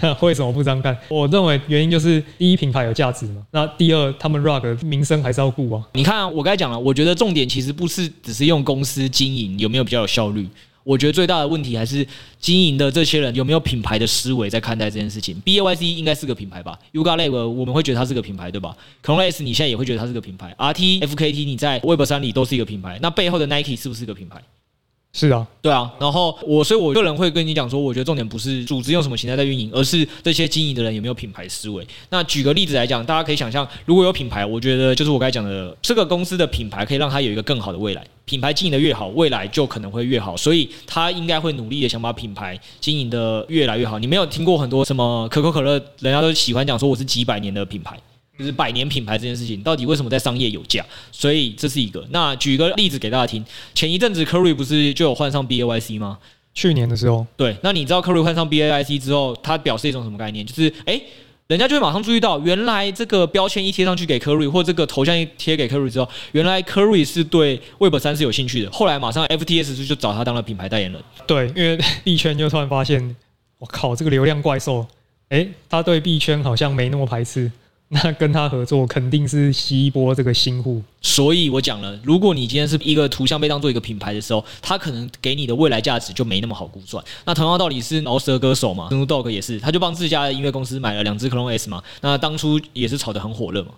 <laughs> 为什么不这样干？我认为原因就是第一，品牌有价值嘛。那第二，他们 rug 名声还是要顾啊。你看，我刚才讲了，我觉得重点其实不是只是用公司经营有没有比较有效率，我觉得最大的问题还是经营的这些人有没有品牌的思维在看待这件事情。B A Y C 应该是个品牌吧？Yuga Labs 我们会觉得它是个品牌，对吧？Clone X 你现在也会觉得它是个品牌。R T F K T 你在 Web 三里都是一个品牌，那背后的 Nike 是不是个品牌？是啊，对啊，然后我所以我个人会跟你讲说，我觉得重点不是组织用什么形态在运营，而是这些经营的人有没有品牌思维。那举个例子来讲，大家可以想象，如果有品牌，我觉得就是我刚才讲的，这个公司的品牌可以让它有一个更好的未来。品牌经营的越好，未来就可能会越好，所以他应该会努力的想把品牌经营的越来越好。你没有听过很多什么可口可乐，人家都喜欢讲说我是几百年的品牌。就是百年品牌这件事情，到底为什么在商业有价？所以这是一个。那举个例子给大家听，前一阵子 Curry 不是就有换上 B A Y C 吗？去年的时候，对。那你知道 Curry 换上 B A Y C 之后，它表示一种什么概念？就是哎、欸，人家就会马上注意到，原来这个标签一贴上去给 Curry，或这个头像一贴给 Curry 之后，原来 Curry 是对 Web 三是有兴趣的。后来马上 F T S 就找他当了品牌代言人。对，因为 <laughs> 币圈就突然发现，我靠，这个流量怪兽，哎、欸，他对币圈好像没那么排斥。<laughs> 那跟他合作肯定是吸一波这个新户，所以我讲了，如果你今天是一个图像被当做一个品牌的时候，他可能给你的未来价值就没那么好估算。那同样道理是饶舌歌手嘛，Snoop Dogg 也是，他就帮自家的音乐公司买了两只 Clone S 嘛，那当初也是炒得很火热嘛。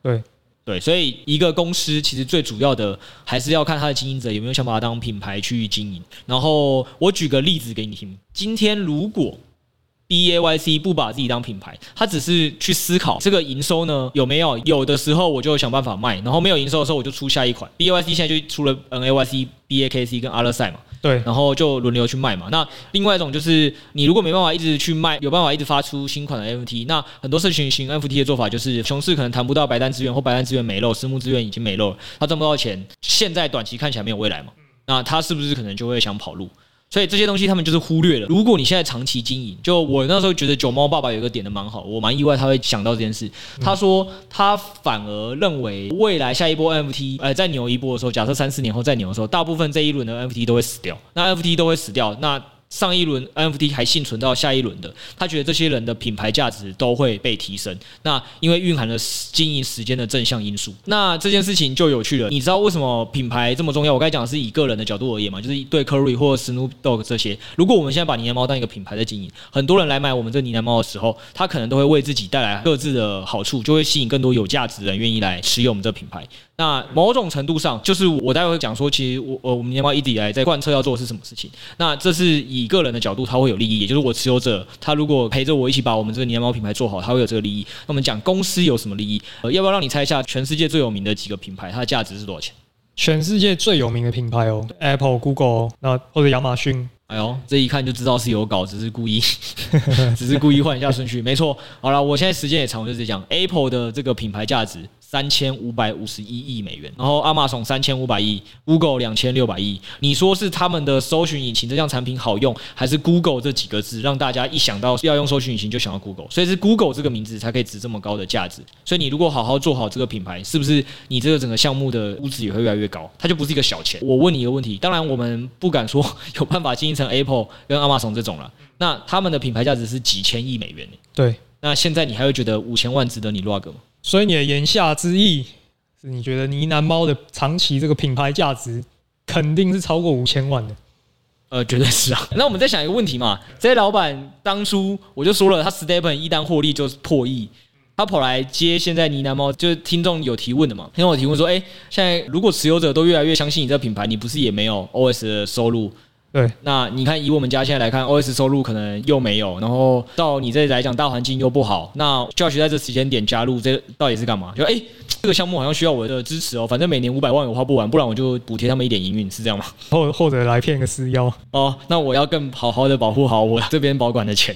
对对，所以一个公司其实最主要的还是要看他的经营者有没有想把它当品牌去经营。然后我举个例子给你听，今天如果 B A Y C 不把自己当品牌，他只是去思考这个营收呢有没有，有的时候我就想办法卖，然后没有营收的时候我就出下一款。B A Y C 现在就出了 N A Y C、B A K C 跟阿勒赛嘛，对，然后就轮流去卖嘛。那另外一种就是你如果没办法一直去卖，有办法一直发出新款的 F T，那很多社群型 F T 的做法就是熊市可能谈不到白单资源或白单资源没漏，私募资源已经没漏了，他赚不到钱，现在短期看起来没有未来嘛，那他是不是可能就会想跑路？所以这些东西他们就是忽略了。如果你现在长期经营，就我那时候觉得九猫爸爸有个点的蛮好，我蛮意外他会想到这件事。他说他反而认为未来下一波 NFT，呃，再牛一波的时候，假设三四年后再牛的时候，大部分这一轮的 NFT 都会死掉。那 NFT 都会死掉，那。上一轮 NFT 还幸存到下一轮的，他觉得这些人的品牌价值都会被提升。那因为蕴含了经营时间的正向因素，那这件事情就有趣了。你知道为什么品牌这么重要？我刚才讲的是以个人的角度而言嘛，就是对 Curry 或 Snoop Dogg 这些。如果我们现在把呢喃猫当一个品牌在经营，很多人来买我们这呢喃猫的时候，他可能都会为自己带来各自的好处，就会吸引更多有价值的人愿意来持有我们这品牌。那某种程度上，就是我待会讲说，其实我我我们呢喃猫一直以来在贯彻要做的是什么事情。那这是以个人的角度，他会有利益，也就是我持有者，他如果陪着我一起把我们这个呢喃猫品牌做好，他会有这个利益。那我们讲公司有什么利益？呃，要不要让你猜一下全世界最有名的几个品牌，它的价值是多少钱？全世界最有名的品牌哦，Apple、Google，那或者亚马逊。哎呦，这一看就知道是有搞，只是故意，<laughs> 只是故意换一下顺序。没错，好了，我现在时间也长，我就直接讲 Apple 的这个品牌价值。三千五百五十一亿美元，然后亚马逊三千五百亿，Google 两千六百亿。你说是他们的搜寻引擎这项产品好用，还是 Google 这几个字让大家一想到要用搜寻引擎就想到 Google？所以是 Google 这个名字才可以值这么高的价值。所以你如果好好做好这个品牌，是不是你这个整个项目的估值也会越来越高？它就不是一个小钱。我问你一个问题，当然我们不敢说有办法经营成 Apple 跟亚马逊这种了。那他们的品牌价值是几千亿美元呢？对。那现在你还会觉得五千万值得你 log 吗？所以你的言下之意。是你觉得呢喃猫的长期这个品牌价值肯定是超过五千万的？呃，绝对是啊。<laughs> 那我们再想一个问题嘛，这些老板当初我就说了，他 Stepen 一旦获利就是破亿，他跑来接现在呢喃猫，就是听众有提问的嘛，听众有提问说，哎，现在如果持有者都越来越相信你这个品牌，你不是也没有 OS 的收入？对，那你看，以我们家现在来看，OS 收入可能又没有，然后到你这里来讲，大环境又不好，那 Josh 在这时间点加入，这到底是干嘛？就哎、欸，这个项目好像需要我的支持哦，反正每年五百万我花不完，不然我就补贴他们一点营运，是这样吗？<laughs> 或或者来骗个私腰哦，那我要更好好的保护好我这边保管的钱，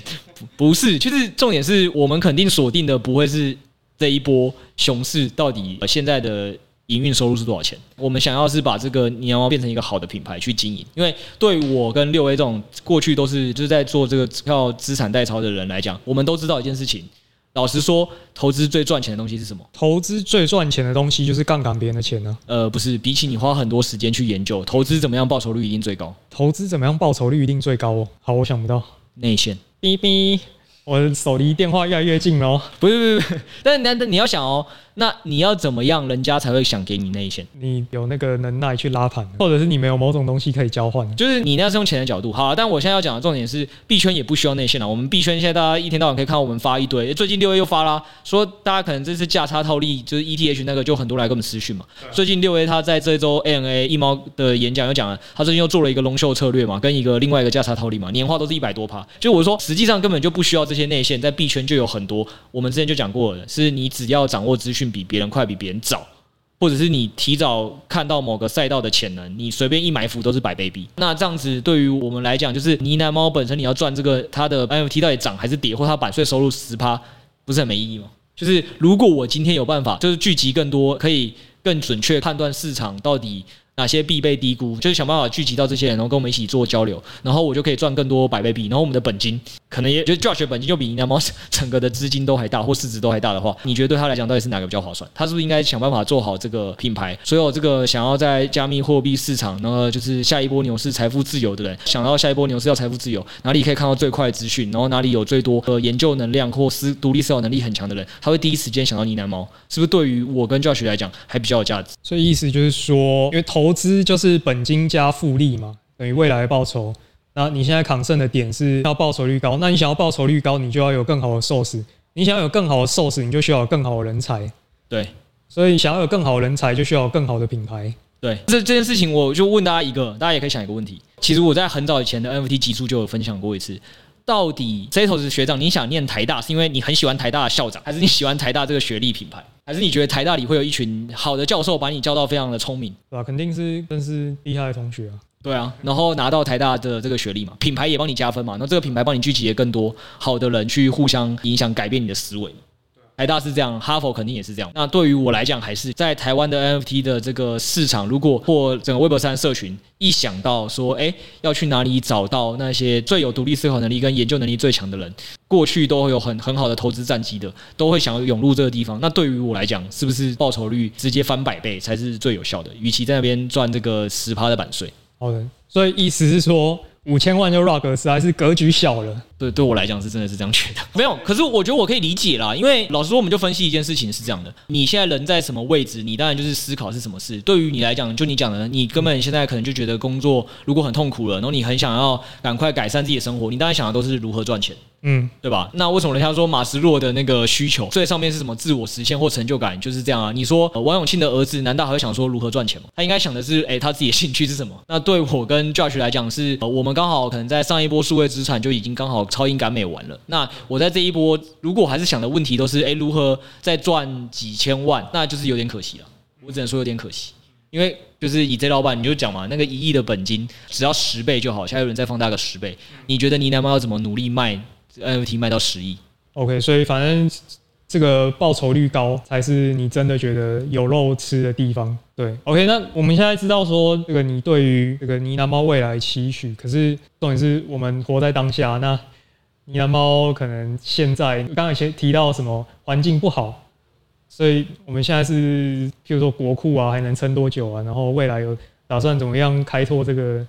不是，就是重点是我们肯定锁定的不会是这一波熊市到底现在的。营运收入是多少钱？我们想要是把这个你要变成一个好的品牌去经营，因为对我跟六 A 这种过去都是就是在做这个要资产代操的人来讲，我们都知道一件事情。老实说，投资最赚钱的东西是什么？投资最赚钱的东西就是杠杆别人的钱呢？呃，不是，比起你花很多时间去研究投资怎么样报酬率一定最高。投资怎么样报酬率一定最高哦？好，我想不到。内线。哔哔，我的手离电话越来越近了哦。不是不是但是，但是你你要想哦。那你要怎么样，人家才会想给你内线？你有那个能耐去拉盘，或者是你没有某种东西可以交换？就是你那是用钱的角度。好啊，但我现在要讲的重点是，币圈也不需要内线了。我们币圈现在大家一天到晚可以看到我们发一堆，最近六 A 又发啦，说大家可能这次价差套利，就是 ETH 那个就很多来跟我们私讯嘛。最近六 A 他在这周 ANA 一猫的演讲又讲了，他最近又做了一个龙秀策略嘛，跟一个另外一个价差套利嘛，年化都是一百多趴。就我说，实际上根本就不需要这些内线，在币圈就有很多。我们之前就讲过了，是你只要掌握资讯比别人快，比别人。早，或者是你提早看到某个赛道的潜能，你随便一埋伏都是百倍币。那这样子对于我们来讲，就是呢喃猫本身你要赚这个它的 NFT 到底涨还是跌，或它版税收入十趴，不是很没意义吗？就是如果我今天有办法，就是聚集更多，可以更准确判断市场到底。哪些币被低估，就是想办法聚集到这些人，然后跟我们一起做交流，然后我就可以赚更多百倍币，然后我们的本金可能也就 Josh 本金就比呢喃猫整个的资金都还大，或市值都还大的话，你觉得对他来讲到底是哪个比较划算？他是不是应该想办法做好这个品牌？所有这个想要在加密货币市场，然后就是下一波牛市财富自由的人，想要下一波牛市要财富自由，哪里可以看到最快资讯？然后哪里有最多呃研究能量或思独立思考能力很强的人，他会第一时间想到呢喃猫，是不是对于我跟 Josh 来讲还比较有价值？所以意思就是说，因为投资就是本。本金加复利嘛，等于未来的报酬。那你现在抗胜的点是要报酬率高，那你想要报酬率高，你就要有更好的 source。你想要有更好的 source，你就需要有更好的人才。对，所以想要有更好的人才，就需要有更好的品牌。对，这这件事情，我就问大家一个，大家也可以想一个问题。其实我在很早以前的 NFT 集数就有分享过一次。到底 Zetos 学长，你想念台大是因为你很喜欢台大的校长，还是你喜欢台大这个学历品牌，还是你觉得台大里会有一群好的教授把你教到非常的聪明？对吧、啊？肯定是真是厉害的同学啊。对啊，然后拿到台大的这个学历嘛，品牌也帮你加分嘛，那这个品牌帮你聚集更多好的人去互相影响、改变你的思维。台大是这样，哈佛肯定也是这样。那对于我来讲，还是在台湾的 NFT 的这个市场，如果或整个 Web 三社群一想到说，哎，要去哪里找到那些最有独立思考能力跟研究能力最强的人，过去都会有很很好的投资战绩的，都会想要涌入这个地方。那对于我来讲，是不是报酬率直接翻百倍才是最有效的？与其在那边赚这个十趴的版税。好的，所以意思是说。五千万就 rock 实在是格局小了。对，对我来讲是真的是这样觉得。<laughs> 没有，可是我觉得我可以理解啦，因为老实说，我们就分析一件事情是这样的：你现在人在什么位置，你当然就是思考是什么事。对于你来讲，就你讲的，你根本现在可能就觉得工作如果很痛苦了，然后你很想要赶快改善自己的生活，你当然想的都是如何赚钱。嗯，对吧？那为什么人家说马斯洛的那个需求最上面是什么？自我实现或成就感，就是这样啊？你说王永庆的儿子难道还会想说如何赚钱吗？他应该想的是，哎，他自己的兴趣是什么？那对我跟 Josh 来讲是，我们刚好可能在上一波数位资产就已经刚好超英赶美完了。那我在这一波，如果还是想的问题都是，哎，如何再赚几千万？那就是有点可惜了。我只能说有点可惜，因为就是以这老板你就讲嘛，那个一亿的本金只要十倍就好，现在有人再放大个十倍，你觉得你男朋友要怎么努力卖？NFT 卖到十亿，OK，所以反正这个报酬率高才是你真的觉得有肉吃的地方。对，OK，那我们现在知道说这个你对于这个呢喃猫未来期许，可是重点是我们活在当下。那呢喃猫可能现在刚才先提到什么环境不好，所以我们现在是譬如说国库啊还能撑多久啊？然后未来有打算怎么样开拓这个？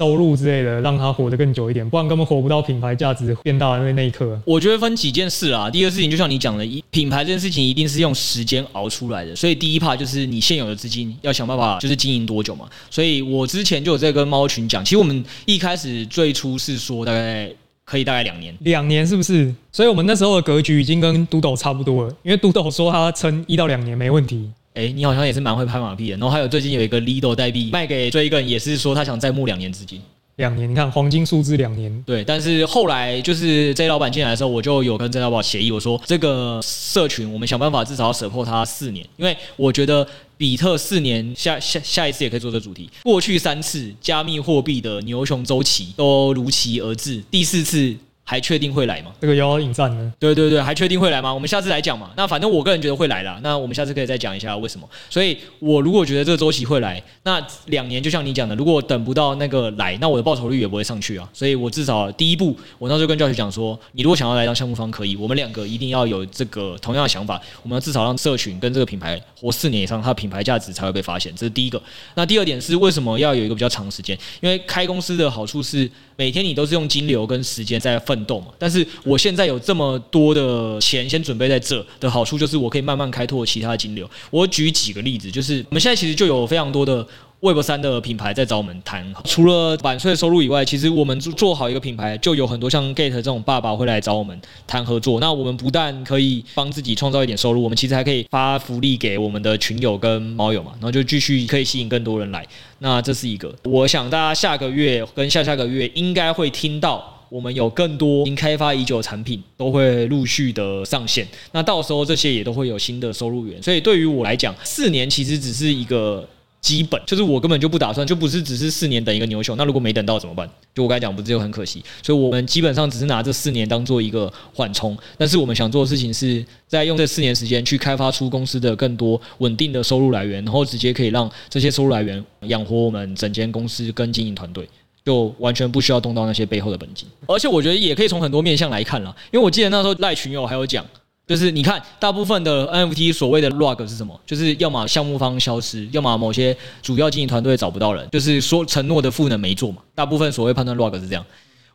收入之类的，让他活得更久一点，不然根本活不到品牌价值变大的那那一刻。我觉得分几件事啊，第一个事情就像你讲的，一品牌这件事情一定是用时间熬出来的，所以第一 part 就是你现有的资金要想办法就是经营多久嘛。所以我之前就有在跟猫群讲，其实我们一开始最初是说大概可以大概两年，两年是不是？所以我们那时候的格局已经跟都斗差不多了，因为都斗说他撑一到两年没问题。哎，你好像也是蛮会拍马屁的。然后还有最近有一个 Lido 代币卖给追一个人，也是说他想再募两年资金。两年，你看黄金数字两年。对，但是后来就是 J 老板进来的时候，我就有跟 J 老板协议，我说这个社群我们想办法至少要 support 他四年，因为我觉得比特四年下下下一次也可以做这主题。过去三次加密货币的牛熊周期都如期而至，第四次。还确定会来吗？这个遥遥引战呢？对对对，还确定会来吗？我们下次来讲嘛。那反正我个人觉得会来啦。那我们下次可以再讲一下为什么。所以我如果觉得这个周期会来，那两年就像你讲的，如果等不到那个来，那我的报酬率也不会上去啊。所以我至少第一步，我那时候跟教学讲说，你如果想要来当项目方，可以。我们两个一定要有这个同样的想法，我们要至少让社群跟这个品牌活四年以上，它的品牌价值才会被发现。这是第一个。那第二点是为什么要有一个比较长时间？因为开公司的好处是每天你都是用金流跟时间在奋斗嘛，但是。我现在有这么多的钱先准备在这的好处就是我可以慢慢开拓其他的金流。我举几个例子，就是我们现在其实就有非常多的 Web 三的品牌在找我们谈，除了版税收入以外，其实我们做好一个品牌，就有很多像 Gate 这种爸爸会来找我们谈合作。那我们不但可以帮自己创造一点收入，我们其实还可以发福利给我们的群友跟猫友嘛，然后就继续可以吸引更多人来。那这是一个，我想大家下个月跟下下个月应该会听到。我们有更多已经开发已久的产品都会陆续的上线，那到时候这些也都会有新的收入源。所以对于我来讲，四年其实只是一个基本，就是我根本就不打算，就不是只是四年等一个牛熊。那如果没等到怎么办？就我刚才讲，不是就很可惜。所以我们基本上只是拿这四年当做一个缓冲，但是我们想做的事情是在用这四年时间去开发出公司的更多稳定的收入来源，然后直接可以让这些收入来源养活我们整间公司跟经营团队。就完全不需要动到那些背后的本金，而且我觉得也可以从很多面向来看啦，因为我记得那时候赖群友还有讲，就是你看大部分的 NFT 所谓的 rug 是什么？就是要么项目方消失，要么某些主要经营团队找不到人，就是说承诺的赋能没做嘛。大部分所谓判断 rug 是这样。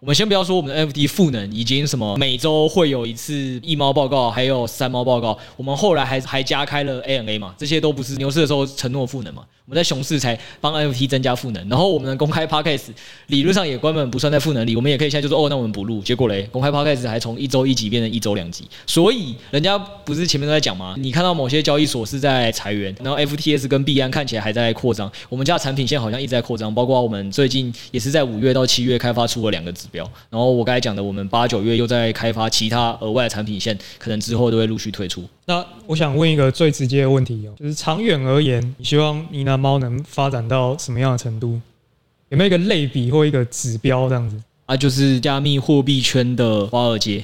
我们先不要说我们的 NFT 赋能已经什么每周会有一次一猫报告，还有三猫报告，我们后来还还加开了 ANA 嘛，这些都不是牛市的时候承诺赋能嘛。我们在熊市才帮 NFT 增加赋能，然后我们的公开 Podcast 理论上也根本不算在赋能里，我们也可以现在就说哦，那我们不录。结果嘞，公开 Podcast 还从一周一集变成一周两集，所以人家不是前面都在讲吗？你看到某些交易所是在裁员，然后 FTS 跟币安看起来还在扩张，我们家产品线好像一直在扩张，包括我们最近也是在五月到七月开发出了两个指标。然后我刚才讲的，我们八九月又在开发其他额外的产品线，可能之后都会陆续推出。那我想问一个最直接的问题哦，就是长远而言，你希望你那猫能发展到什么样的程度？有没有一个类比或一个指标这样子？啊，就是加密货币圈的华尔街。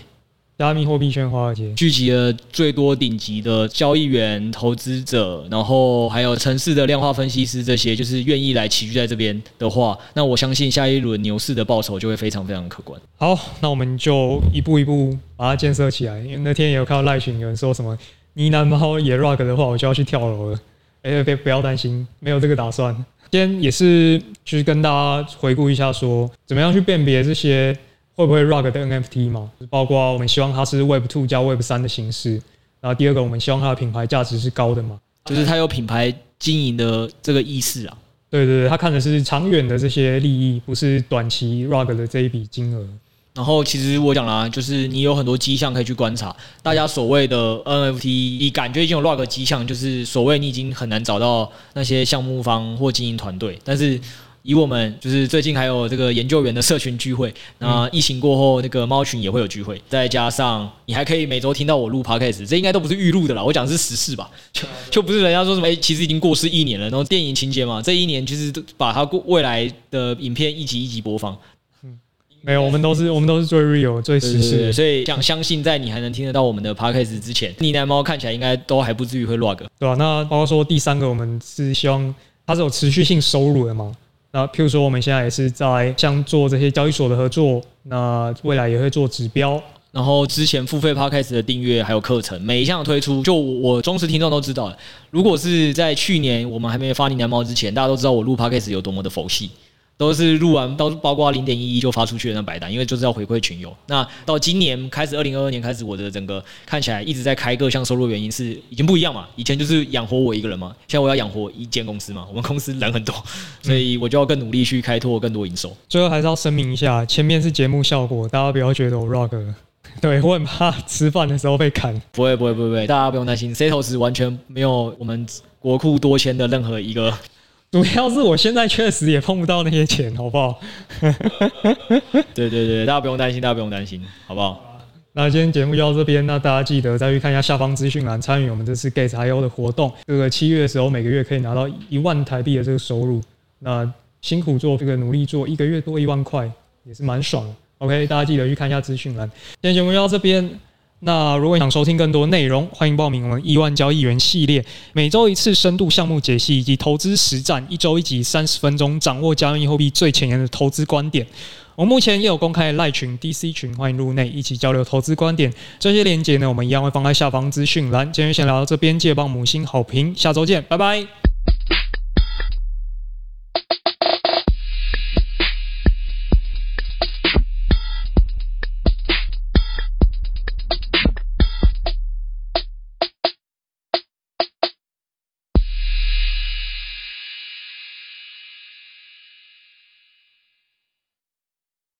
加密货币圈华尔街聚集了最多顶级的交易员、投资者，然后还有城市的量化分析师，这些就是愿意来齐聚在这边的话，那我相信下一轮牛市的报酬就会非常非常可观。好，那我们就一步一步把它建设起来。因为那天也有看到赖群有人说什么呢喃猫也 rug 的话，我就要去跳楼了。哎、欸，别不要担心，没有这个打算。今天也是就是跟大家回顾一下說，说怎么样去辨别这些。会不会 rug 的 NFT 嘛？包括我们希望它是 Web Two 加 Web 三的形式。然后第二个，我们希望它的品牌价值是高的嘛，就是它有品牌经营的这个意识啊。对对对，他看的是长远的这些利益，不是短期 rug 的这一笔金额。然后其实我讲了，就是你有很多迹象可以去观察。大家所谓的 NFT，你感觉已经有 rug 迹象，就是所谓你已经很难找到那些项目方或经营团队，但是。以我们就是最近还有这个研究员的社群聚会，那疫情过后那个猫群也会有聚会，再加上你还可以每周听到我录 podcast，这应该都不是预录的啦，我讲的是实事吧，就 <laughs> 就不是人家说什么哎，其实已经过世一年了，然后电影情节嘛，这一年其实都把它过未来的影片一集一集播放，嗯，没有，我们都是我们都是最 real 最实事，所以想相信在你还能听得到我们的 podcast 之前，呢喃猫看起来应该都还不至于会 log，对吧？那包括说第三个，我们是希望它是有持续性收入的嘛。那譬如说，我们现在也是在像做这些交易所的合作，那未来也会做指标，然后之前付费 Podcast 的订阅还有课程，每一项推出，就我忠实听众都知道，如果是在去年我们还没发呢喃猫之前，大家都知道我录 Podcast 有多么的佛系。都是录完，到包括零点一一就发出去的那白单，因为就是要回馈群友。那到今年开始，二零二二年开始，我的整个看起来一直在开各项收入，原因是已经不一样嘛。以前就是养活我一个人嘛，现在我要养活一间公司嘛。我们公司人很多，所以我就要更努力去开拓更多营收。最后还是要声明一下，前面是节目效果，大家不要觉得我 rug。<laughs> 对，我很怕吃饭的时候被砍。不会不会不会大家不用担心，Setos 完全没有我们国库多签的任何一个。主要是我现在确实也碰不到那些钱，好不好？<laughs> 对对对，大家不用担心，大家不用担心，好不好？那今天节目就到这边，那大家记得再去看一下下方资讯栏，参与我们这次 Gas.io 的活动。这个七月的时候，每个月可以拿到一万台币的这个收入。那辛苦做这个努力做，一个月多一万块，也是蛮爽的。OK，大家记得去看一下资讯栏。今天节目就到这边。那如果想收听更多内容，欢迎报名我们亿万交易员系列，每周一次深度项目解析以及投资实战，一周一集三十分钟，掌握加密货币最前沿的投资观点。我目前也有公开的赖群、DC 群，欢迎入内一起交流投资观点。这些链接呢，我们一样会放在下方资讯栏。今天先聊到这边，记得帮母星好评，下周见，拜拜。